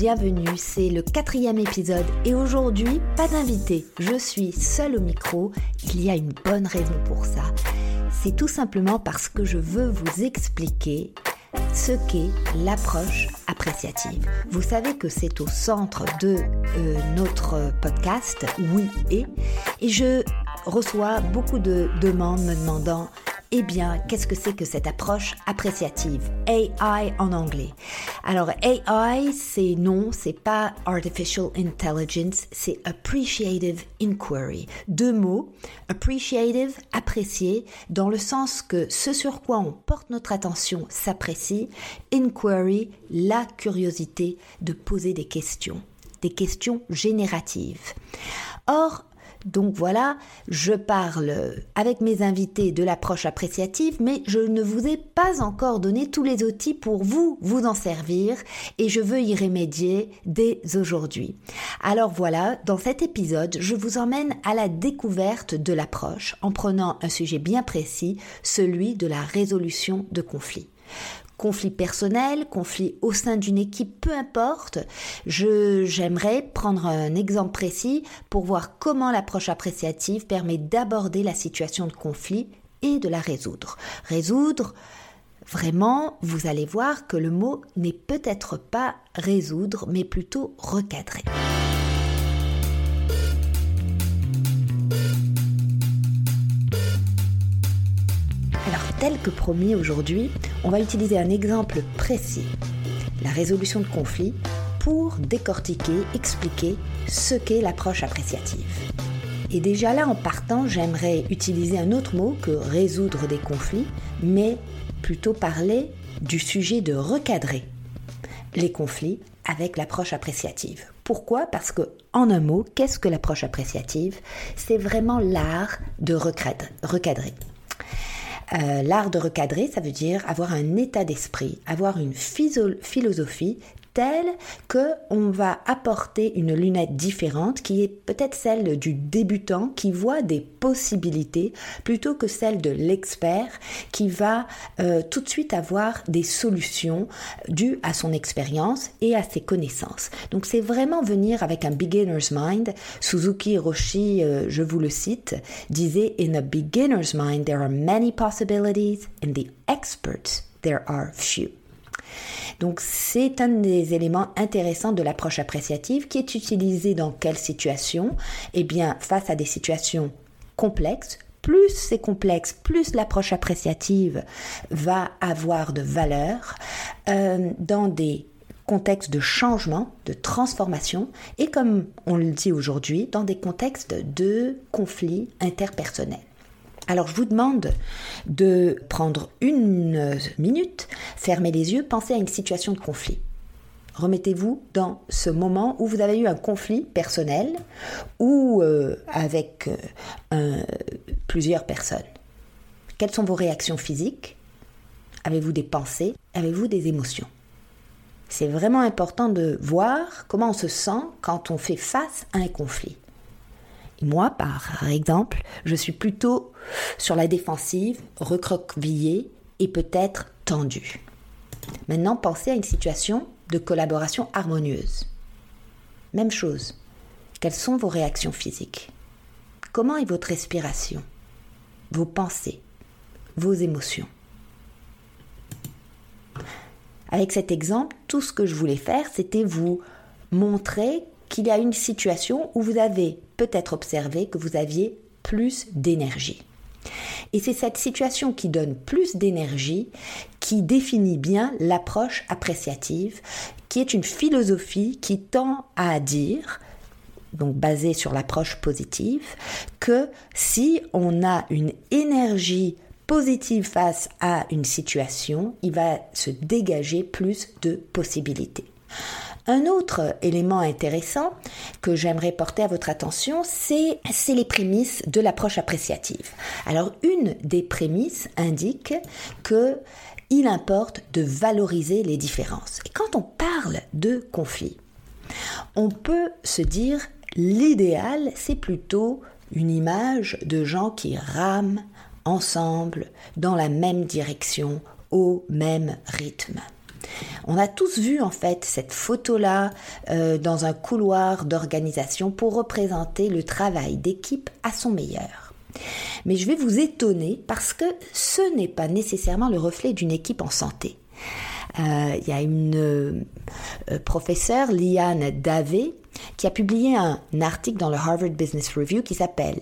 bienvenue, c'est le quatrième épisode et aujourd'hui, pas d'invité, je suis seule au micro, il y a une bonne raison pour ça. C'est tout simplement parce que je veux vous expliquer ce qu'est l'approche appréciative. Vous savez que c'est au centre de euh, notre podcast, oui et, et je reçois beaucoup de demandes me demandant eh bien, qu'est-ce que c'est que cette approche appréciative? AI en anglais. Alors AI, c'est non, c'est pas artificial intelligence, c'est appreciative inquiry. Deux mots, appreciative, apprécier, dans le sens que ce sur quoi on porte notre attention s'apprécie, inquiry, la curiosité de poser des questions, des questions génératives. Or, donc voilà, je parle avec mes invités de l'approche appréciative, mais je ne vous ai pas encore donné tous les outils pour vous vous en servir et je veux y remédier dès aujourd'hui. Alors voilà, dans cet épisode, je vous emmène à la découverte de l'approche en prenant un sujet bien précis, celui de la résolution de conflits conflit personnel, conflit au sein d'une équipe, peu importe. J'aimerais prendre un exemple précis pour voir comment l'approche appréciative permet d'aborder la situation de conflit et de la résoudre. Résoudre, vraiment, vous allez voir que le mot n'est peut-être pas résoudre, mais plutôt recadrer. Tel que promis aujourd'hui, on va utiliser un exemple précis, la résolution de conflits, pour décortiquer, expliquer ce qu'est l'approche appréciative. Et déjà là, en partant, j'aimerais utiliser un autre mot que résoudre des conflits, mais plutôt parler du sujet de recadrer les conflits avec l'approche appréciative. Pourquoi? Parce que, en un mot, qu'est-ce que l'approche appréciative? C'est vraiment l'art de recadrer. Euh, l'art de recadrer, ça veut dire avoir un état d'esprit, avoir une philosophie telle que on va apporter une lunette différente qui est peut-être celle du débutant qui voit des possibilités plutôt que celle de l'expert qui va euh, tout de suite avoir des solutions dues à son expérience et à ses connaissances. Donc c'est vraiment venir avec un beginner's mind. Suzuki Hiroshi, euh, je vous le cite, disait In a beginner's mind there are many possibilities, in the experts there are few. Donc c'est un des éléments intéressants de l'approche appréciative qui est utilisé dans quelle situation? Eh bien face à des situations complexes, plus c'est complexe, plus l'approche appréciative va avoir de valeur euh, dans des contextes de changement, de transformation, et comme on le dit aujourd'hui, dans des contextes de conflits interpersonnels. Alors je vous demande de prendre une minute, fermer les yeux, pensez à une situation de conflit. Remettez-vous dans ce moment où vous avez eu un conflit personnel ou euh, avec euh, plusieurs personnes. Quelles sont vos réactions physiques? Avez-vous des pensées? Avez-vous des émotions? C'est vraiment important de voir comment on se sent quand on fait face à un conflit. Moi, par exemple, je suis plutôt sur la défensive, recroquevillée et peut-être tendue. Maintenant, pensez à une situation de collaboration harmonieuse. Même chose. Quelles sont vos réactions physiques? Comment est votre respiration? Vos pensées? Vos émotions? Avec cet exemple, tout ce que je voulais faire, c'était vous montrer qu'il y a une situation où vous avez peut-être observé que vous aviez plus d'énergie. Et c'est cette situation qui donne plus d'énergie qui définit bien l'approche appréciative, qui est une philosophie qui tend à dire, donc basée sur l'approche positive, que si on a une énergie positive face à une situation, il va se dégager plus de possibilités. Un autre élément intéressant que j'aimerais porter à votre attention, c'est les prémices de l'approche appréciative. Alors, une des prémices indique que il importe de valoriser les différences. Quand on parle de conflit, on peut se dire l'idéal, c'est plutôt une image de gens qui rament ensemble dans la même direction, au même rythme. On a tous vu en fait cette photo-là euh, dans un couloir d'organisation pour représenter le travail d'équipe à son meilleur. Mais je vais vous étonner parce que ce n'est pas nécessairement le reflet d'une équipe en santé. Euh, il y a une euh, professeure, Liane Davé, qui a publié un article dans le Harvard Business Review qui s'appelle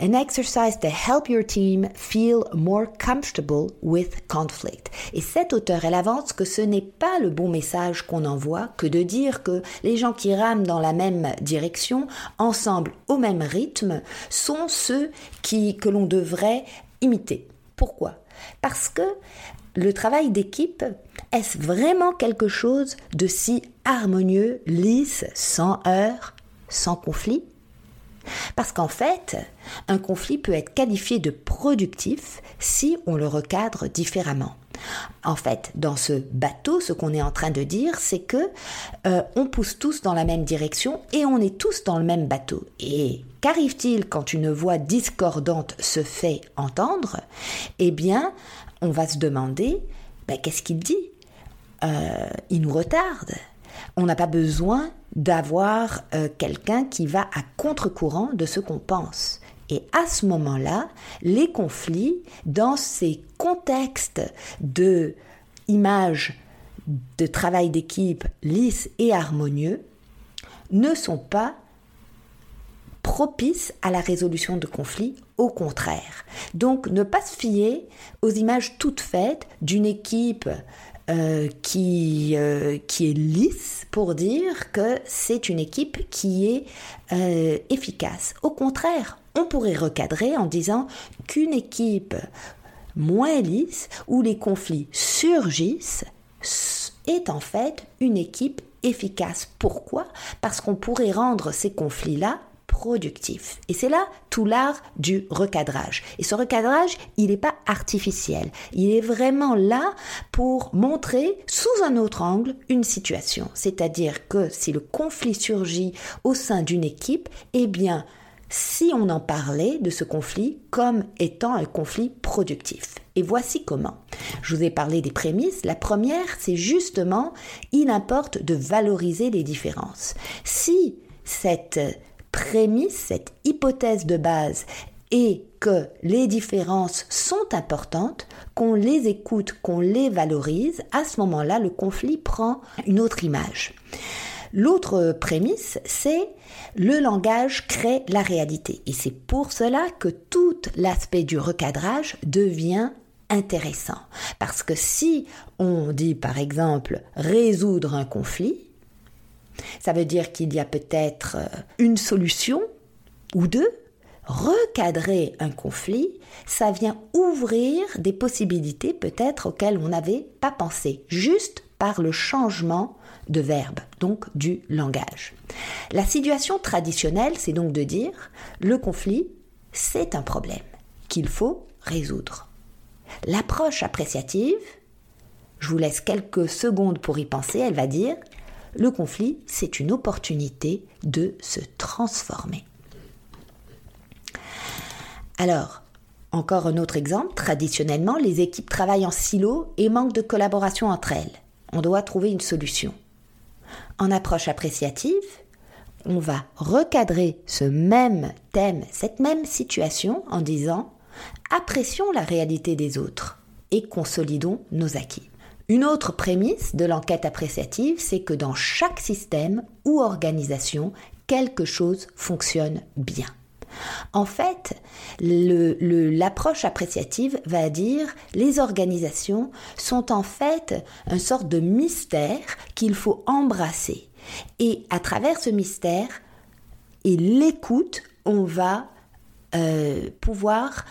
An exercise to help your team feel more comfortable with conflict. Et cette auteure, elle avance que ce n'est pas le bon message qu'on envoie que de dire que les gens qui rament dans la même direction, ensemble au même rythme, sont ceux qui, que l'on devrait imiter. Pourquoi? Parce que le travail d'équipe, est-ce vraiment quelque chose de si harmonieux, lisse, sans heurts, sans conflit Parce qu'en fait, un conflit peut être qualifié de productif si on le recadre différemment. En fait, dans ce bateau, ce qu'on est en train de dire, c'est que euh, on pousse tous dans la même direction et on est tous dans le même bateau. Et qu'arrive-t-il quand une voix discordante se fait entendre? Eh bien, on va se demander, ben, qu'est-ce qu'il dit? Euh, Il nous retarde. On n'a pas besoin d'avoir euh, quelqu'un qui va à contre-courant de ce qu'on pense. Et à ce moment-là, les conflits, dans ces contextes de images de travail d'équipe lisses et harmonieux, ne sont pas propices à la résolution de conflits au contraire. Donc ne pas se fier aux images toutes faites d'une équipe euh, qui, euh, qui est lisse pour dire que c'est une équipe qui est euh, efficace. Au contraire, on pourrait recadrer en disant qu'une équipe moins lisse, où les conflits surgissent, est en fait une équipe efficace. Pourquoi? Parce qu'on pourrait rendre ces conflits-là productif. Et c'est là tout l'art du recadrage. Et ce recadrage, il n'est pas artificiel. Il est vraiment là pour montrer sous un autre angle une situation. C'est-à-dire que si le conflit surgit au sein d'une équipe, eh bien, si on en parlait de ce conflit comme étant un conflit productif. Et voici comment. Je vous ai parlé des prémices. La première, c'est justement, il importe de valoriser les différences. Si cette prémisse, cette hypothèse de base est que les différences sont importantes, qu'on les écoute, qu'on les valorise, à ce moment-là, le conflit prend une autre image. L'autre prémisse, c'est le langage crée la réalité. Et c'est pour cela que tout l'aspect du recadrage devient intéressant. Parce que si on dit par exemple résoudre un conflit, ça veut dire qu'il y a peut-être euh, une solution ou deux. Recadrer un conflit, ça vient ouvrir des possibilités peut-être auxquelles on n'avait pas pensé, juste par le changement de verbe, donc du langage. La situation traditionnelle, c'est donc de dire le conflit, c'est un problème qu'il faut résoudre. L'approche appréciative, je vous laisse quelques secondes pour y penser, elle va dire le conflit, c'est une opportunité de se transformer. Alors, encore un autre exemple, traditionnellement, les équipes travaillent en silo et manquent de collaboration entre elles. On doit trouver une solution. En approche appréciative, on va recadrer ce même thème, cette même situation en disant apprécions la réalité des autres et consolidons nos acquis. Une autre prémisse de l'enquête appréciative, c'est que dans chaque système ou organisation, quelque chose fonctionne bien. En fait, l'approche appréciative va dire les organisations sont en fait un sorte de mystère qu'il faut embrasser. Et à travers ce mystère et l'écoute, on va euh, pouvoir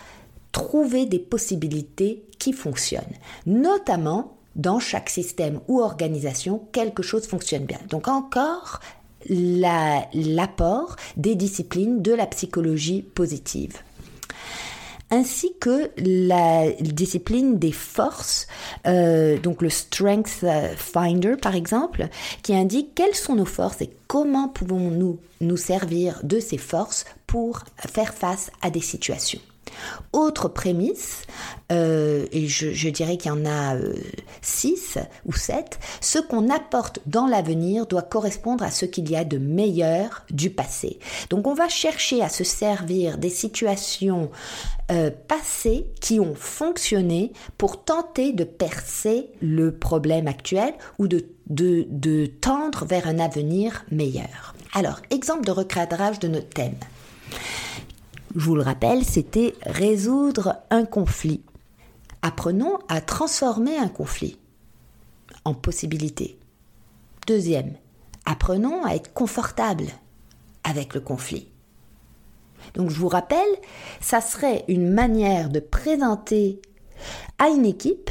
trouver des possibilités qui fonctionnent, notamment dans chaque système ou organisation, quelque chose fonctionne bien. Donc encore l'apport des disciplines de la psychologie positive ainsi que la discipline des forces, euh, donc le Strength Finder par exemple, qui indique quelles sont nos forces et comment pouvons-nous nous servir de ces forces pour faire face à des situations. Autre prémisse, euh, et je, dirais qu'il y en a euh, six ou sept, ce qu'on apporte dans l'avenir doit correspondre à ce qu'il y a de meilleur du passé. Donc on va chercher à se servir des situations euh, passées qui ont fonctionné pour tenter de percer le problème actuel ou de, de, de tendre vers un avenir meilleur. Alors, exemple de recadrage de notre thème. Je vous le rappelle, c'était résoudre un conflit. Apprenons à transformer un conflit en possibilité. Deuxième, apprenons à être confortable avec le conflit. Donc je vous rappelle, ça serait une manière de présenter à une équipe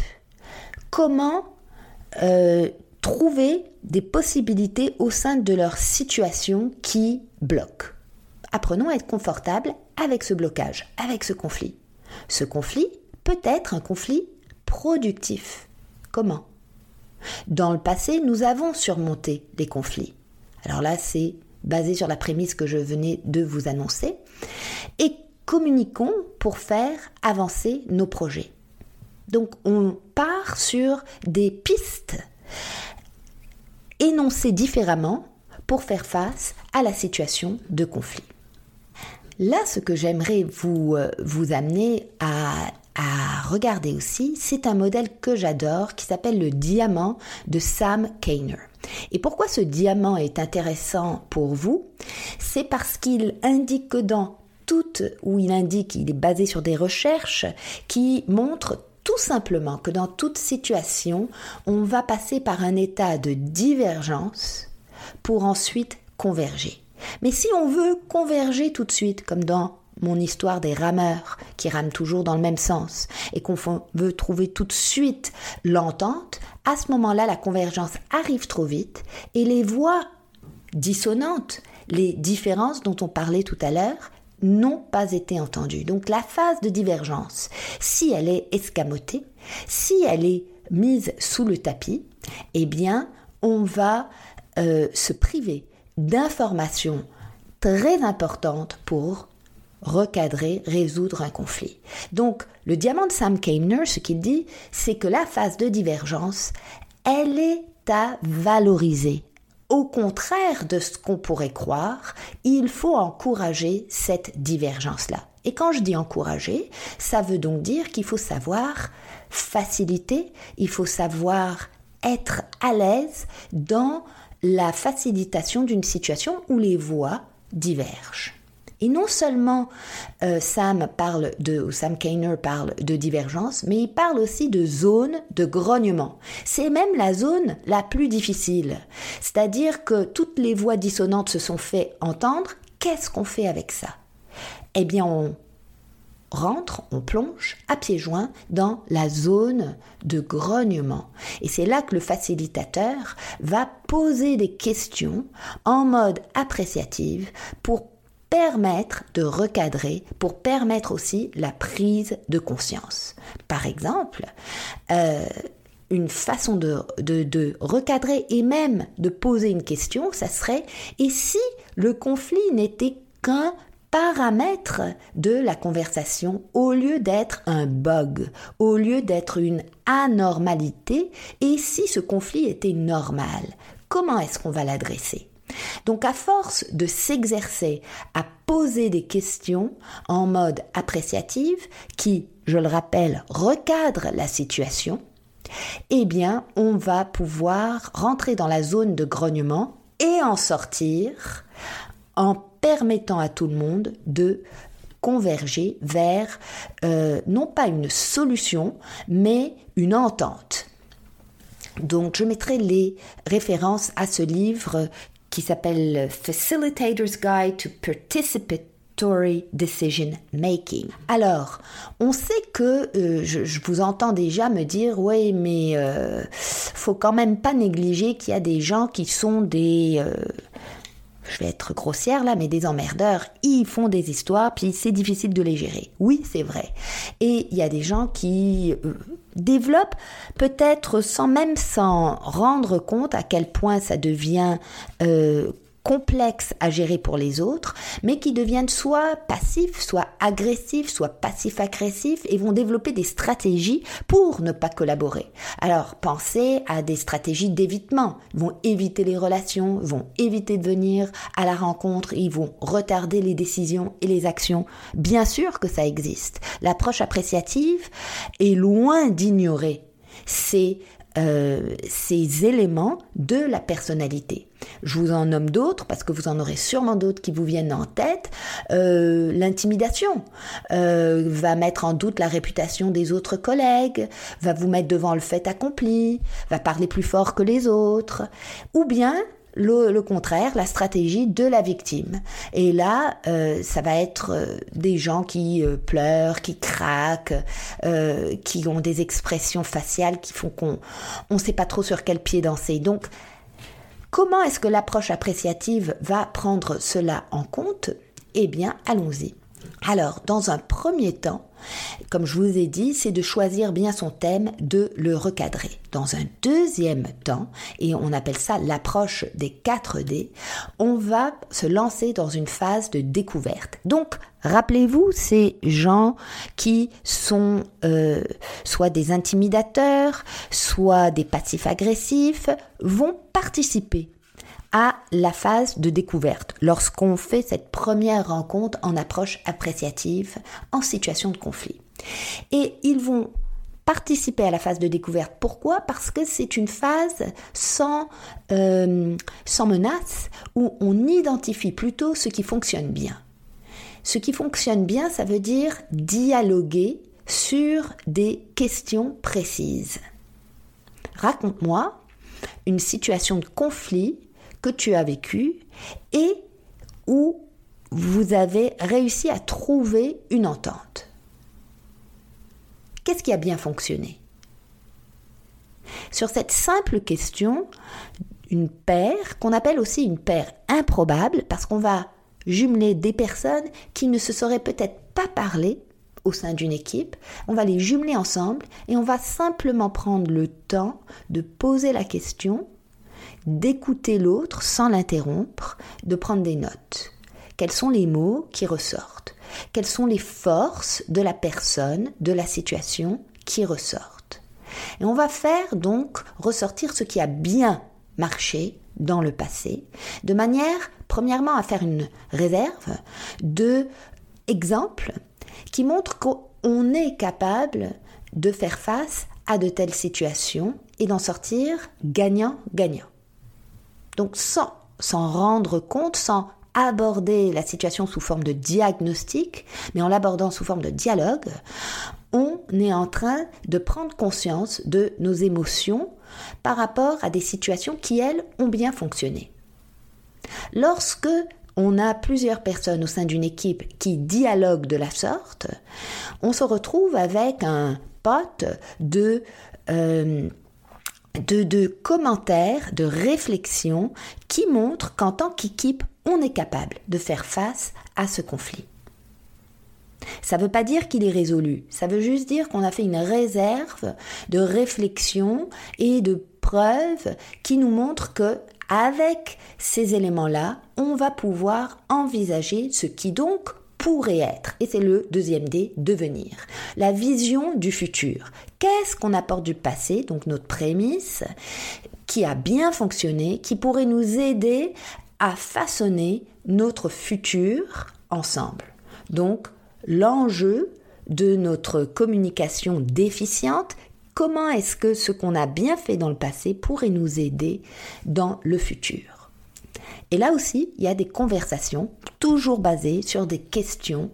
comment euh, trouver des possibilités au sein de leur situation qui bloque. Apprenons à être confortable avec ce blocage, avec ce conflit. Ce conflit peut être un conflit productif. Comment? Dans le passé, nous avons surmonté des conflits. Alors là, c'est basé sur la prémisse que je venais de vous annoncer. Et communiquons pour faire avancer nos projets. Donc on part sur des pistes énoncées différemment pour faire face à la situation de conflit. Là, ce que j'aimerais vous, euh, vous amener à, à regarder aussi, c'est un modèle que j'adore qui s'appelle le diamant de Sam Kainer. Et pourquoi ce diamant est intéressant pour vous? C'est parce qu'il indique que dans toute, où il indique, il est basé sur des recherches qui montrent tout simplement que dans toute situation, on va passer par un état de divergence pour ensuite converger. Mais si on veut converger tout de suite, comme dans mon histoire des rameurs qui rament toujours dans le même sens et qu'on veut trouver tout de suite l'entente, à ce moment-là, la convergence arrive trop vite et les voix dissonantes, les différences dont on parlait tout à l'heure, n'ont pas été entendues. Donc la phase de divergence, si elle est escamotée, si elle est mise sous le tapis, eh bien, on va euh, se priver d'informations très importantes pour recadrer, résoudre un conflit. Donc, le diamant de Sam Kainer, ce qu'il dit, c'est que la phase de divergence, elle est à valoriser. Au contraire de ce qu'on pourrait croire, il faut encourager cette divergence-là. Et quand je dis encourager, ça veut donc dire qu'il faut savoir faciliter, il faut savoir être à l'aise dans la facilitation d'une situation où les voix divergent. Et non seulement euh, Sam parle de, Sam Kainer parle de divergence, mais il parle aussi de zone de grognement. C'est même la zone la plus difficile. C'est-à-dire que toutes les voix dissonantes se sont fait entendre. Qu'est-ce qu'on fait avec ça? Eh bien, on rentre, on plonge à pieds joints dans la zone de grognement. Et c'est là que le facilitateur va poser des questions en mode appréciative pour permettre de recadrer, pour permettre aussi la prise de conscience. Par exemple, euh, une façon de, de, recadrer et même de poser une question, ça serait et si le conflit n'était qu'un paramètre de la conversation au lieu d'être un bug, au lieu d'être une anormalité, et si ce conflit était normal, comment est-ce qu'on va l'adresser? Donc à force de s'exercer à poser des questions en mode appréciative qui, je le rappelle, recadre la situation, eh bien on va pouvoir rentrer dans la zone de grognement et en sortir en permettant à tout le monde de converger vers euh, non pas une solution, mais une entente. Donc je mettrai les références à ce livre qui s'appelle Facilitator's Guide to Participatory Decision Making. Alors, on sait que euh, je, vous entends déjà me dire oui, mais euh, faut quand même pas négliger qu'il y a des gens qui sont des je vais être grossière là, mais des emmerdeurs, ils font des histoires, puis c'est difficile de les gérer. Oui, c'est vrai. Et il y a des gens qui euh, développent, peut-être sans même s'en rendre compte à quel point ça devient euh, complexes à gérer pour les autres, mais qui deviennent soit passifs, soit agressifs, soit passifs-agressifs et vont développer des stratégies pour ne pas collaborer. Alors pensez à des stratégies d'évitement. Ils vont éviter les relations, vont éviter de venir à la rencontre, ils vont retarder les décisions et les actions. Bien sûr que ça existe. L'approche appréciative est loin d'ignorer ces euh, ces éléments de la personnalité. Je vous en nomme d'autres parce que vous en aurez sûrement d'autres qui vous viennent en tête. Euh, l'intimidation euh, va mettre en doute la réputation des autres collègues, va vous mettre devant le fait accompli, va parler plus fort que les autres, ou bien le, contraire, la stratégie de la victime. Et là, euh, ça va être euh, des gens qui euh, pleurent, qui craquent, qui ont des expressions faciales qui font qu'on ne sait pas trop sur quel pied danser. Donc, comment est-ce que l'approche appréciative va prendre cela en compte? Eh bien, allons-y. Alors, dans un premier temps, comme je vous ai dit, c'est de choisir bien son thème, de le recadrer. Dans un deuxième temps, et on appelle ça l'approche des 4D, on va se lancer dans une phase de découverte. Donc, rappelez-vous, ces gens qui sont euh, soit des intimidateurs, soit des passifs agressifs, vont participer à la phase de découverte, lorsqu'on fait cette première rencontre en approche appréciative en situation de conflit. Et ils vont participer à la phase de découverte. Pourquoi? Parce que c'est une phase sans, euh, sans menace, où on identifie plutôt ce qui fonctionne bien. Ce qui fonctionne bien, ça veut dire dialoguer sur des questions précises. Raconte-moi une situation de conflit que tu as vécu et où vous avez réussi à trouver une entente. Qu'est-ce qui a bien fonctionné? Sur cette simple question, une paire, qu'on appelle aussi une paire improbable, parce qu'on va jumeler des personnes qui ne se seraient peut-être pas parlé au sein d'une équipe, on va les jumeler ensemble et on va simplement prendre le temps de poser la question d'écouter l'autre sans l'interrompre, de prendre des notes. Quels sont les mots qui ressortent? Quelles sont les forces de la personne, de la situation qui ressortent? Et on va faire donc ressortir ce qui a bien marché dans le passé, de manière, premièrement, à faire une réserve de exemples qui montrent qu'on est capable de faire face à de telles situations et d'en sortir gagnant-gagnant. Donc sans s'en rendre compte, sans aborder la situation sous forme de diagnostic, mais en l'abordant sous forme de dialogue, on est en train de prendre conscience de nos émotions par rapport à des situations qui, elles, ont bien fonctionné. Lorsque on a plusieurs personnes au sein d'une équipe qui dialoguent de la sorte, on se retrouve avec un pote de... Euh, de, commentaires, de réflexions qui montrent qu'en tant qu'équipe, on est capable de faire face à ce conflit. Ça ne veut pas dire qu'il est résolu, ça veut juste dire qu'on a fait une réserve de réflexion et de preuves qui nous montrent que avec ces éléments-là, on va pouvoir envisager ce qui donc pourrait être. Et c'est le deuxième D, devenir. La vision du futur. Qu'est-ce qu'on apporte du passé, donc notre prémisse, qui a bien fonctionné, qui pourrait nous aider à façonner notre futur ensemble? Donc, l'enjeu de notre communication déficiente, comment est-ce que ce qu'on a bien fait dans le passé pourrait nous aider dans le futur? Et là aussi, il y a des conversations toujours basées sur des questions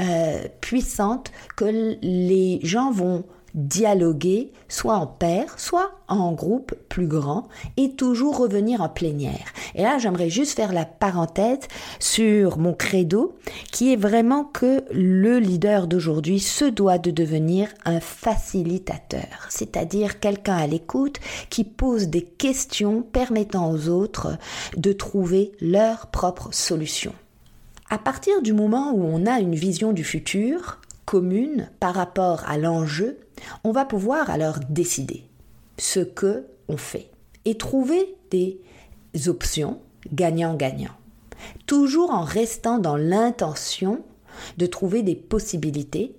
euh, puissantes que les gens vont dialoguer soit en paire, soit en groupe plus grand et toujours revenir en plénière. Et là, j'aimerais juste faire la parenthèse sur mon credo qui est vraiment que le leader d'aujourd'hui se doit de devenir un facilitateur, c'est-à-dire quelqu'un à l'écoute qui pose des questions permettant aux autres de trouver leur propre solution. À partir du moment où on a une vision du futur, commune par rapport à l'enjeu, on va pouvoir alors décider ce que on fait et trouver des options, gagnant-gagnant. Toujours en restant dans l'intention de trouver des possibilités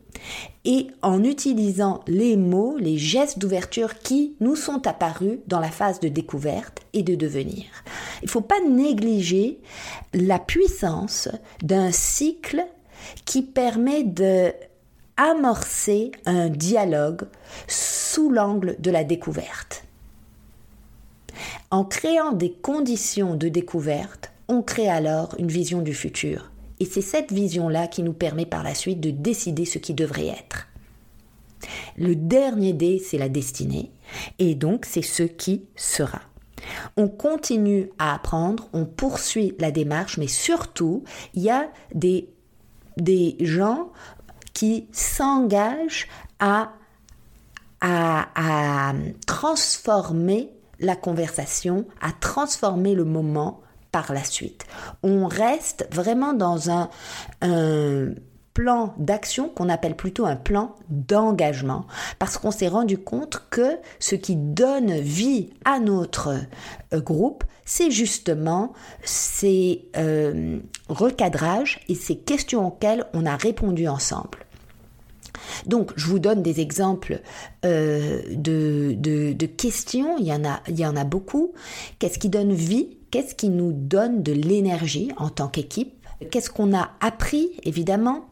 et en utilisant les mots, les gestes d'ouverture qui nous sont apparus dans la phase de découverte et de devenir. Il ne faut pas négliger la puissance d'un cycle qui permet de amorcer un dialogue sous l'angle de la découverte. En créant des conditions de découverte, on crée alors une vision du futur et c'est cette vision-là qui nous permet par la suite de décider ce qui devrait être. Le dernier dé, c'est la destinée, et donc c'est ce qui sera. On continue à apprendre, on poursuit la démarche, mais surtout, il y a des, des gens qui s'engagent à, à, à transformer la conversation, à transformer le moment par la suite. On reste vraiment dans un, plan d'action qu'on appelle plutôt un plan d'engagement, parce qu'on s'est rendu compte que ce qui donne vie à notre euh, groupe, c'est justement ces euh, recadrages et ces questions auxquelles on a répondu ensemble. Donc, je vous donne des exemples euh, de, questions. Il y en a, il y en a beaucoup. Qu'est-ce qui donne vie? Qu'est-ce qui nous donne de l'énergie en tant qu'équipe? Qu'est-ce qu'on a appris, évidemment?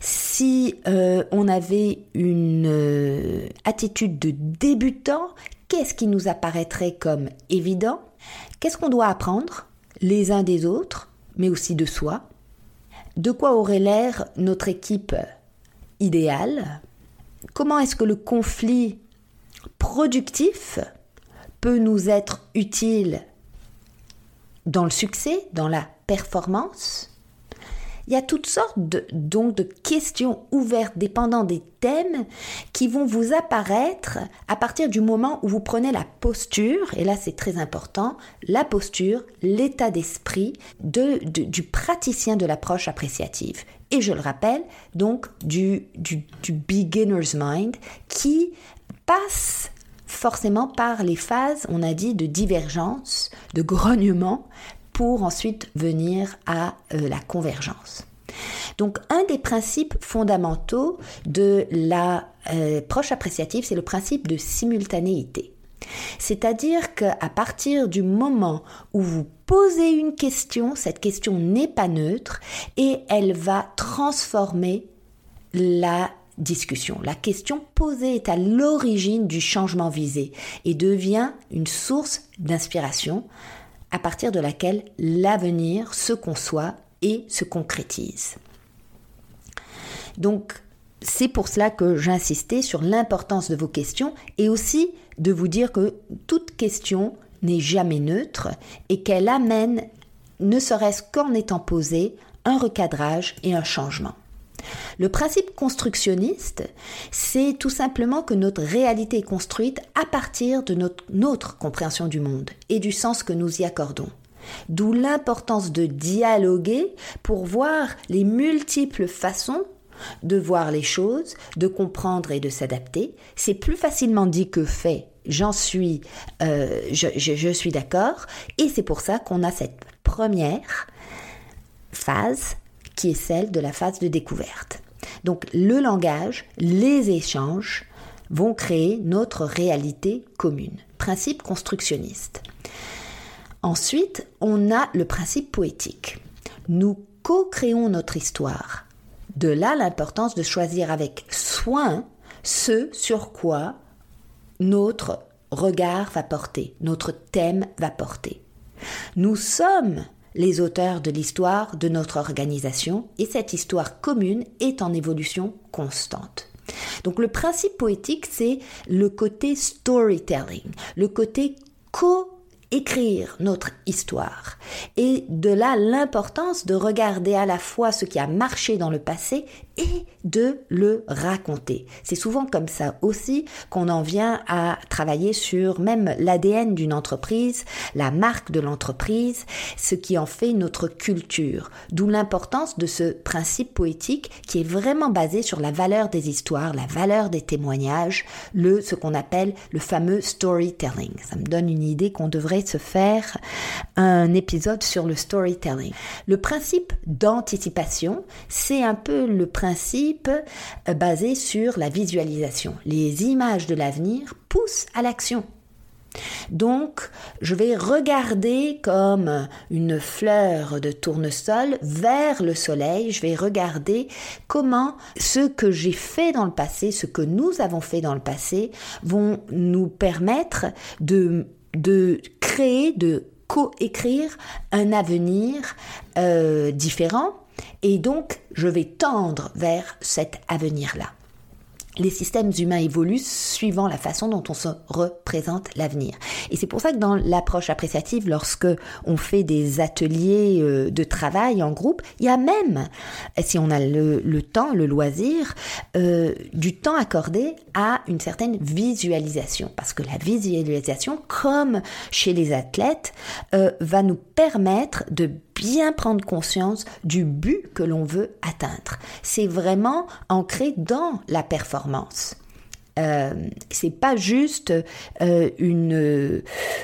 Si euh, on avait une euh, attitude de débutant, qu'est-ce qui nous apparaîtrait comme évident? Qu'est-ce qu'on doit apprendre les uns des autres, mais aussi de soi? De quoi aurait l'air notre équipe idéale Comment est-ce que le conflit productif peut nous être utile dans le succès, dans la performance? Il y a toutes sortes de, donc de questions ouvertes dépendant des thèmes qui vont vous apparaître à partir du moment où vous prenez la posture, et là c'est très important, la posture, l'état d'esprit de, du praticien de l'approche appréciative. Et je le rappelle, donc du, du, du beginner's mind qui passe forcément par les phases, on a dit, de divergence, de grognement, pour ensuite venir à euh, la convergence. Donc un des principes fondamentaux de la euh, appréciative, c'est le principe de simultanéité. C'est-à-dire qu'à partir du moment où vous posez une question, cette question n'est pas neutre et elle va transformer la discussion. La question posée est à l'origine du changement visé et devient une source d'inspiration à partir de laquelle l'avenir se conçoit et se concrétise. C'est pour cela que j'insistais sur l'importance de vos questions et aussi de vous dire que toute question n'est jamais neutre et qu'elle amène, ne serait-ce qu'en étant posée, un recadrage et un changement. Le principe constructionniste, c'est tout simplement que notre réalité est construite à partir de notre, compréhension du monde et du sens que nous y accordons. D'où l'importance de dialoguer pour voir les multiples façons de voir les choses, de comprendre et de s'adapter. C'est plus facilement dit que fait. J'en suis, euh, je suis d'accord. Et c'est pour ça qu'on a cette première phase qui est celle de la phase de découverte. Donc le langage, les échanges vont créer notre réalité commune. Principe constructionniste. Ensuite, on a le principe poétique. Nous co-créons notre histoire. De là l'importance de choisir avec soin ce sur quoi notre regard va porter, notre thème va porter. Nous sommes les auteurs de l'histoire de notre organisation et cette histoire commune est en évolution constante. Donc le principe poétique, c'est le côté storytelling, le côté co-écrire notre histoire. Et de là l'importance de regarder à la fois ce qui a marché dans le passé et de le raconter. C'est souvent comme ça aussi qu'on en vient à travailler sur même l'ADN d'une entreprise, la marque de l'entreprise, ce qui en fait notre culture. D'où l'importance de ce principe poétique qui est vraiment basé sur la valeur des histoires, la valeur des témoignages, le ce qu'on appelle le fameux storytelling. Ça me donne une idée qu'on devrait se faire un épisode sur le storytelling. Le principe d'anticipation, c'est un peu le principe euh, basé sur la visualisation. Les images de l'avenir poussent à l'action. Donc, je vais regarder comme une fleur de tournesol vers le soleil. Je vais regarder comment ce que j'ai fait dans le passé, ce que nous avons fait dans le passé, vont nous permettre de, de créer, de coécrire un avenir euh, différent. Et donc, je vais tendre vers cet avenir-là les systèmes humains évoluent suivant la façon dont on se représente l'avenir. Et c'est pour ça que dans l'approche appréciative, lorsque on fait des ateliers euh, de travail en groupe, il y a même, si on a le, temps, le loisir, euh, du temps accordé à une certaine visualisation. Parce que la visualisation, comme chez les athlètes, euh, va nous permettre de bien prendre conscience du but que l'on veut atteindre. C'est vraiment ancré dans la performance. Euh, c'est pas juste euh, une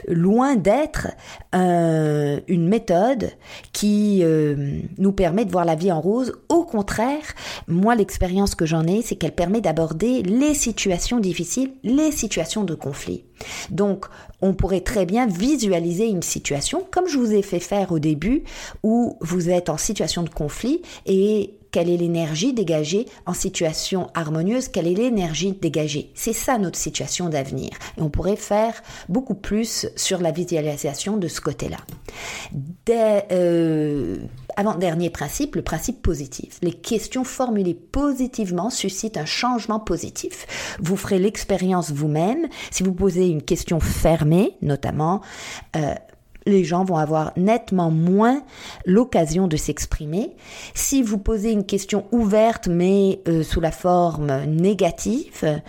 loin d'être euh, une méthode qui euh, nous permet de voir la vie en rose. Au contraire, moi l'expérience que j'en ai, c'est qu'elle permet d'aborder les situations difficiles, les situations de conflit. Donc, on pourrait très bien visualiser une situation, comme je vous ai fait faire au début, où vous êtes en situation de conflit et quelle est l'énergie dégagée en situation harmonieuse, quelle est l'énergie dégagée. C'est ça notre situation d'avenir. Et on pourrait faire beaucoup plus sur la visualisation de ce côté-là. Euh, avant-dernier principe, le principe positif. Les questions formulées positivement suscitent un changement positif. Vous ferez l'expérience vous-même. Si vous posez une question fermée, notamment, euh, les gens vont avoir nettement moins l'occasion de s'exprimer. Si vous posez une question ouverte mais euh, sous la forme négative,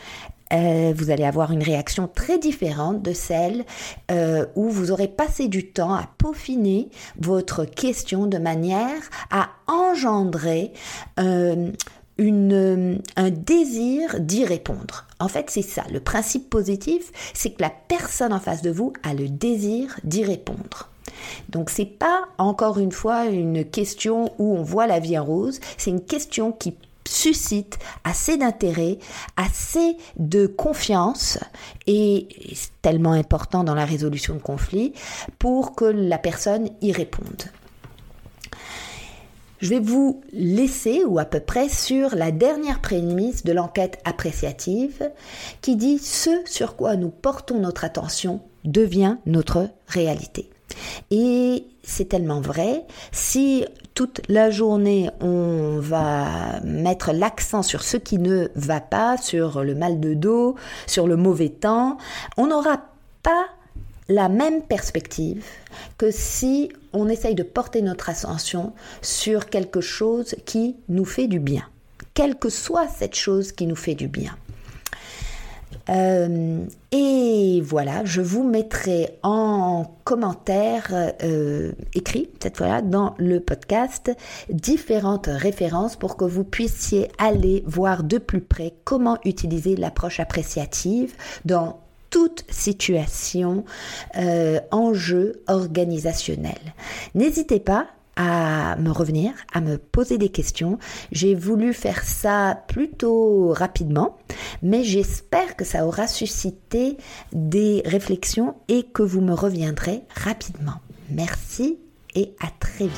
euh, vous allez avoir une réaction très différente de celle euh, où vous aurez passé du temps à peaufiner votre question de manière à engendrer une, un désir d'y répondre. En fait, c'est ça. Le principe positif, c'est que la personne en face de vous a le désir d'y répondre. Donc c'est pas encore une fois une question où on voit la vie en rose, c'est une question qui suscite assez d'intérêt, assez de confiance et c'est tellement important dans la résolution de conflits pour que la personne y réponde. Je vais vous laisser, ou à peu près, sur la dernière prémisse de l'enquête appréciative qui dit ce sur quoi nous portons notre attention devient notre réalité. Et c'est tellement vrai, si toute la journée on va mettre l'accent sur ce qui ne va pas, sur le mal de dos, sur le mauvais temps, on n'aura pas la même perspective que si on essaye de porter notre attention sur quelque chose qui nous fait du bien, quelle que soit cette chose qui nous fait du bien. Euh, et voilà, je vous mettrai en commentaire euh, écrit, cette fois-là, dans le podcast, différentes références pour que vous puissiez aller voir de plus près comment utiliser l'approche appréciative dans toute situation, euh, enjeu organisationnel. N'hésitez pas à me revenir, à me poser des questions. J'ai voulu faire ça plutôt rapidement, mais j'espère que ça aura suscité des réflexions et que vous me reviendrez rapidement. Merci et à très vite.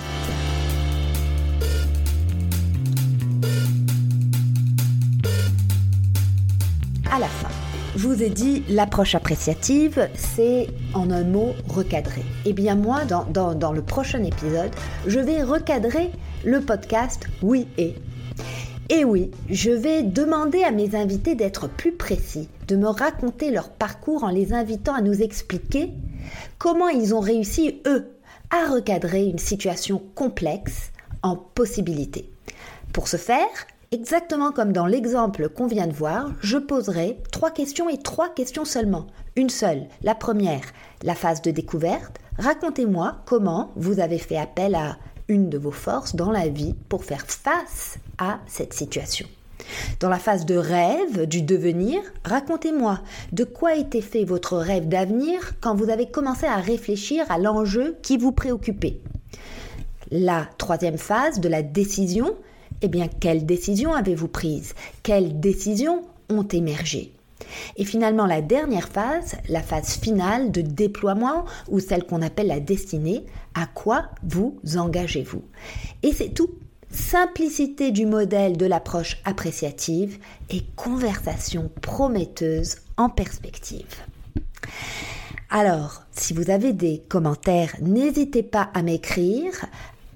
À la fin. Je vous ai dit, l'approche appréciative, c'est en un mot recadrer. Eh bien moi, dans, le prochain épisode, je vais recadrer le podcast Oui et. Et oui, je vais demander à mes invités d'être plus précis, de me raconter leur parcours en les invitant à nous expliquer comment ils ont réussi, eux, à recadrer une situation complexe en possibilité. Pour ce faire, Exactement comme dans l'exemple qu'on vient de voir, je poserai trois questions et trois questions seulement. Une seule. La première, la phase de découverte. Racontez-moi comment vous avez fait appel à une de vos forces dans la vie pour faire face à cette situation. Dans la phase de rêve, du devenir, racontez-moi de quoi été fait votre rêve d'avenir quand vous avez commencé à réfléchir à l'enjeu qui vous préoccupait? La troisième phase de la décision, eh bien, quelles décisions avez-vous prises Quelles décisions ont émergé? Et finalement, la dernière phase, la phase finale de déploiement ou celle qu'on appelle la destinée, à quoi vous engagez-vous? Et c'est tout. Simplicité du modèle de l'approche appréciative et conversation prometteuse en perspective. Alors, si vous avez des commentaires, n'hésitez pas à m'écrire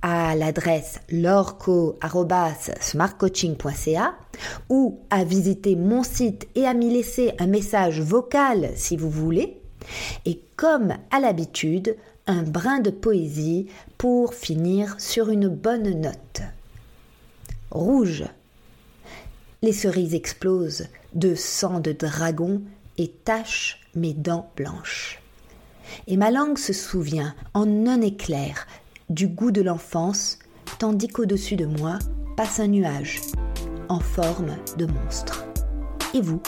à l'adresse lorco.smartcoaching.ca ou à visiter mon site et à m'y laisser un message vocal si vous voulez. Et comme à l'habitude, un brin de poésie pour finir sur une bonne note. Rouge. Les cerises explosent de sang de dragon et tachent mes dents blanches. Et ma langue se souvient en un éclair du goût de l'enfance, tandis qu'au-dessus de moi passe un nuage, en forme de monstre. Et vous?